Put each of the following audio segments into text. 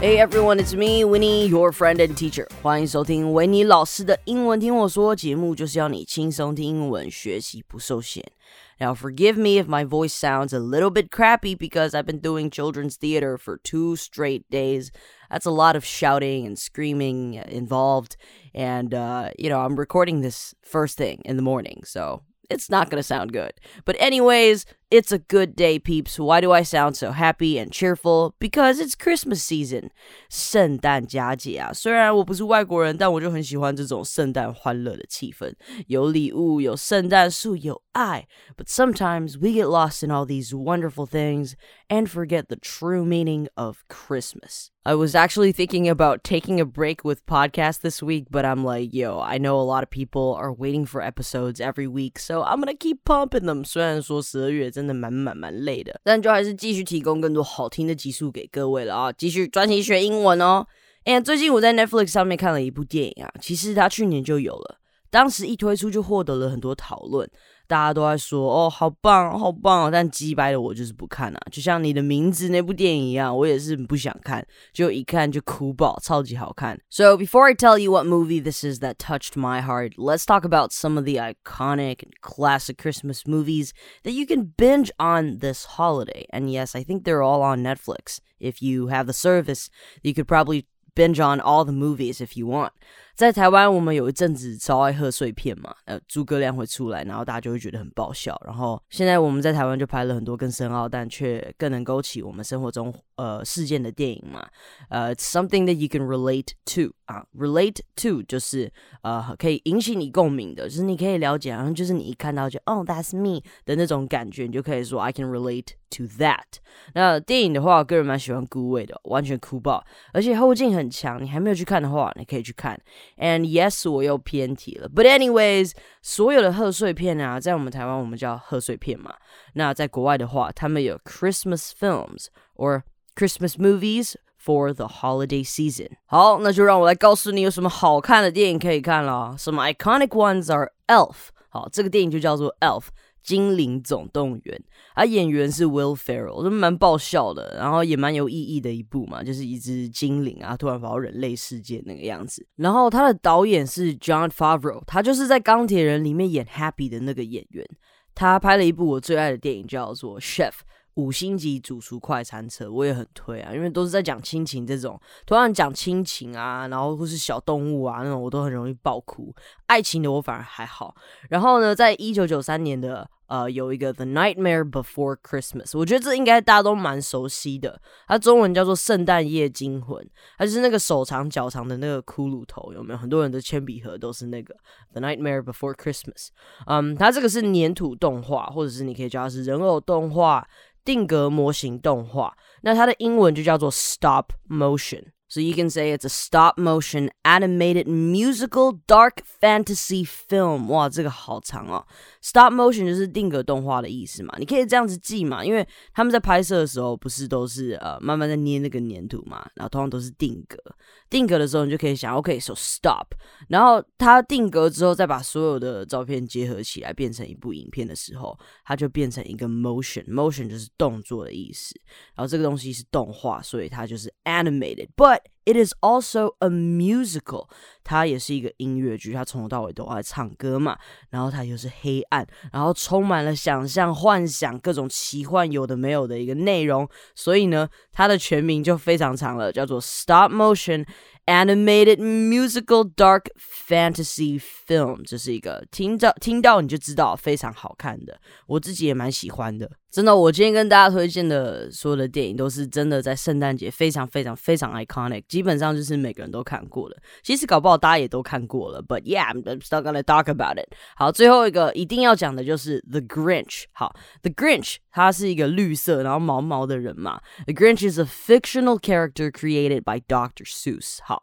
Hey everyone, it's me, Winnie, your friend and teacher. 欢迎收听维尼老师的英文听我说节目，就是要你轻松听英文，学习不受限。Now, forgive me if my voice sounds a little bit crappy because I've been doing children's theater for two straight days. That's a lot of shouting and screaming involved. And, uh, you know, I'm recording this first thing in the morning, so it's not going to sound good. But, anyways, it's a good day, peeps. Why do I sound so happy and cheerful? Because it's Christmas season. 圣诞佳节啊！虽然我不是外国人，但我就很喜欢这种圣诞欢乐的气氛，有礼物，有圣诞树，有爱。But sometimes we get lost in all these wonderful things and forget the true meaning of Christmas. I was actually thinking about taking a break with podcast this week, but I'm like, yo, I know a lot of people are waiting for episodes every week, so I'm gonna keep pumping them. 虽然说十二月 真的蛮蛮蛮累的，但就还是继续提供更多好听的集数给各位了啊！继续专心学英文哦。哎最近我在 Netflix 上面看了一部电影啊，其实它去年就有了，当时一推出就获得了很多讨论。大家都在说哦，好棒，好棒，但击败的我就是不看啊，就像你的名字那部电影一样，我也是不想看，就一看就哭爆，超级好看。So before I tell you what movie this is that touched my heart, let's talk about some of the iconic and classic Christmas movies that you can binge on this holiday. And yes, I think they're all on Netflix. If you have the service, you could probably binge on all the movies if you want. 在台湾，我们有一阵子超爱贺岁片嘛，呃，诸葛亮会出来，然后大家就会觉得很爆笑。然后现在我们在台湾就拍了很多更深奥，但却更能勾起我们生活中呃事件的电影嘛。呃，something that you can relate to 啊，relate to 就是呃可以引起你共鸣的，就是你可以了解，然后就是你一看到就哦，that's me 的那种感觉，你就可以说 I can relate to that。那电影的话，我个人蛮喜欢孤味的，完全哭爆，而且后劲很强。你还没有去看的话，你可以去看。And yes，我又偏题了。But anyways，所有的贺岁片啊，在我们台湾我们叫贺岁片嘛。那在国外的话，他们有 Christmas films or Christmas movies for the holiday season。好，那就让我来告诉你有什么好看的电影可以看了。Some iconic ones are Elf。好，这个电影就叫做 Elf。 精灵总动员，啊，演员是 Will Ferrell，都蛮爆笑的，然后也蛮有意义的一部嘛，就是一只精灵啊，突然跑到人类世界那个样子。然后他的导演是 John Favreau，他就是在钢铁人里面演 Happy 的那个演员。他拍了一部我最爱的电影，叫做 Chef。五星级主厨快餐车，我也很推啊，因为都是在讲亲情这种，突然讲亲情啊，然后或是小动物啊那种，我都很容易爆哭。爱情的我反而还好。然后呢，在一九九三年的呃有一个《The Nightmare Before Christmas》，我觉得这应该大家都蛮熟悉的，它中文叫做《圣诞夜惊魂》，它就是那个手长脚长的那个骷髅头，有没有？很多人的铅笔盒都是那个《The Nightmare Before Christmas》。嗯，它这个是粘土动画，或者是你可以叫它是人偶动画。定格模型动画，那它的英文就叫做 stop motion。So you can say it's a stop motion animated musical dark fantasy film。哇，这个好长哦。Stop motion 就是定格动画的意思嘛，你可以这样子记嘛，因为他们在拍摄的时候不是都是呃慢慢在捏那个粘土嘛，然后通常都是定格。定格的时候，你就可以想，OK，so stop。然后它定格之后，再把所有的照片结合起来，变成一部影片的时候，它就变成一个 motion。motion 就是动作的意思。然后这个东西是动画，所以它就是 animated。but。It is also a musical。它也是一个音乐剧，它从头到尾都爱唱歌嘛。然后它又是黑暗，然后充满了想象、幻想、各种奇幻有的没有的一个内容。所以呢，它的全名就非常长了，叫做 Stop Motion。Animated musical dark fantasy film，这是一个听到听到你就知道非常好看的，我自己也蛮喜欢的。真的，我今天跟大家推荐的所有的电影都是真的在圣诞节非常非常非常 iconic，基本上就是每个人都看过的。其实搞不好大家也都看过了，But yeah，I'm still gonna talk about it。好，最后一个一定要讲的就是 The Grinch。好，The Grinch 他是一个绿色然后毛毛的人嘛。The Grinch is a fictional character created by Dr. Seuss。好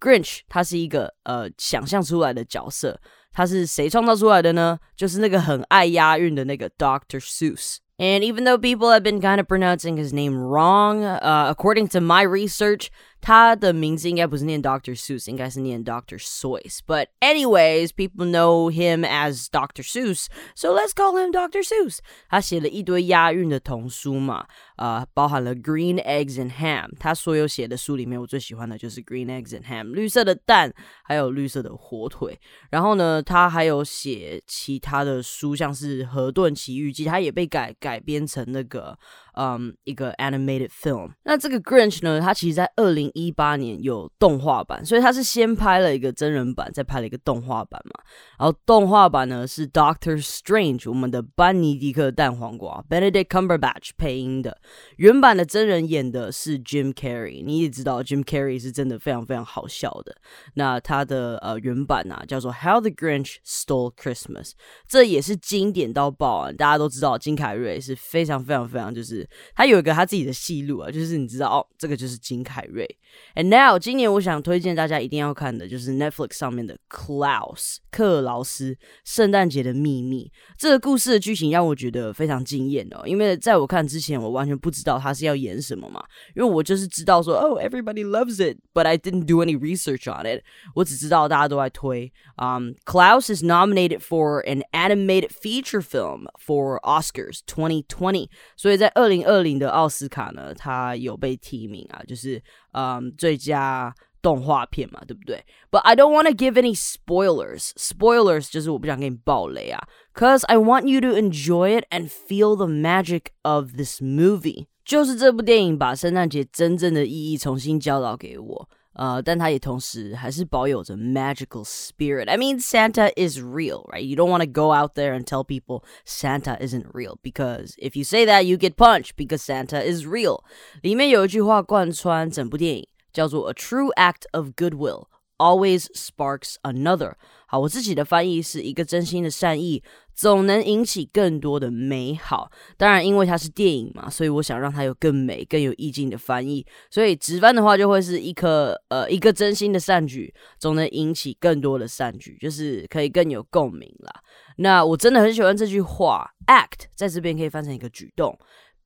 ，Grinch 他是一个呃想象出来的角色，他是谁创造出来的呢？就是那个很爱押韵的那个 Dr. Seuss。And even though people have been kind of pronouncing his name wrong, uh, according to my research, 他的名字应该不是念 Dr. Seuss，应该是念 Dr. Seuss。But anyways, people know him as Dr. Seuss, so let's call him Dr. Seuss。他写了一堆押韵的童书嘛，呃，包含了 Green Eggs and Ham。他所有写的书里面，我最喜欢的就是 Green Eggs and Ham，绿色的蛋，还有绿色的火腿。然后呢，他还有写其他的书，像是《河顿奇遇记》，他也被改改编成那个。嗯，一个 animated film。那这个 Grinch 呢，它其实在二零 一八年有动画版，所以他是先拍了一个真人版，再拍了一个动画版嘛。然后动画版呢是 Doctor Strange，我们的班尼迪克蛋黄瓜 Benedict Cumberbatch 配音的。原版的真人演的是 Jim Carrey，你也知道 Jim Carrey 是真的非常非常好笑的。那他的呃原版啊叫做 How the Grinch Stole Christmas，这也是经典到爆啊！大家都知道金凯瑞是非常非常非常就是。他有一个他自己的戏路啊，就是你知道哦，这个就是金凯瑞。And now，今年我想推荐大家一定要看的就是 Netflix 上面的《Klaus》克劳斯圣诞节的秘密。这个故事的剧情让我觉得非常惊艳哦，因为在我看之前，我完全不知道他是要演什么嘛，因为我就是知道说哦，everybody loves it，but I didn't do any research on it。我只知道大家都在推。Um, Klaus is nominated for an animated feature film for Oscars 2020，所以在二零零二零的奥斯卡呢，它有被提名啊，就是 嗯最佳动画片嘛，对不对？But I don't want to give any spoilers. Spoilers 就是我不想给你爆雷啊，cause I want you to enjoy it and feel the magic of this movie. 就是这部电影把圣诞节真正的意义重新教导给我。 呃，但它也同时还是保有着 magical spirit. I mean, Santa is real, right? You don't want to go out there and tell people Santa isn't real because if you say that, you get punched because Santa is real. 里面有一句话贯穿整部电影，叫做 "A true act of goodwill Always sparks another." 好，我自己的翻译是一个真心的善意，总能引起更多的美好。当然，因为它是电影嘛，所以我想让它有更美、更有意境的翻译。所以直翻的话，就会是一颗呃一个真心的善举，总能引起更多的善举，就是可以更有共鸣啦。那我真的很喜欢这句话，act 在这边可以翻成一个举动。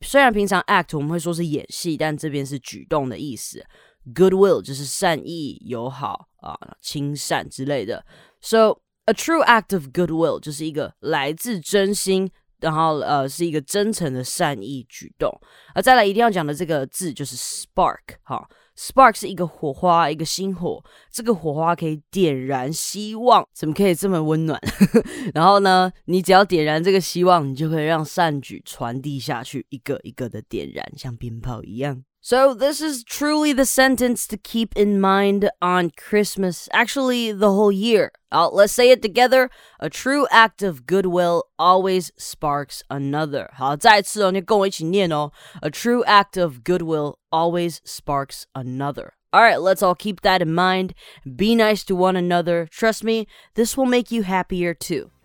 虽然平常 act 我们会说是演戏，但这边是举动的意思。Goodwill 就是善意、友好啊、亲善之类的。So a true act of goodwill 就是一个来自真心，然后呃是一个真诚的善意举动。而再来一定要讲的这个字就是 spark 哈，spark 是一个火花，一个星火。这个火花可以点燃希望，怎么可以这么温暖？然后呢，你只要点燃这个希望，你就可以让善举传递下去，一个一个的点燃，像鞭炮一样。So, this is truly the sentence to keep in mind on Christmas, actually, the whole year. Uh, let's say it together. A true act of goodwill always sparks another. 好，再一次哦，你跟我一起念哦。A true act of goodwill always sparks another. All right, let's all keep that in mind. Be nice to one another. Trust me, this will make you happier too.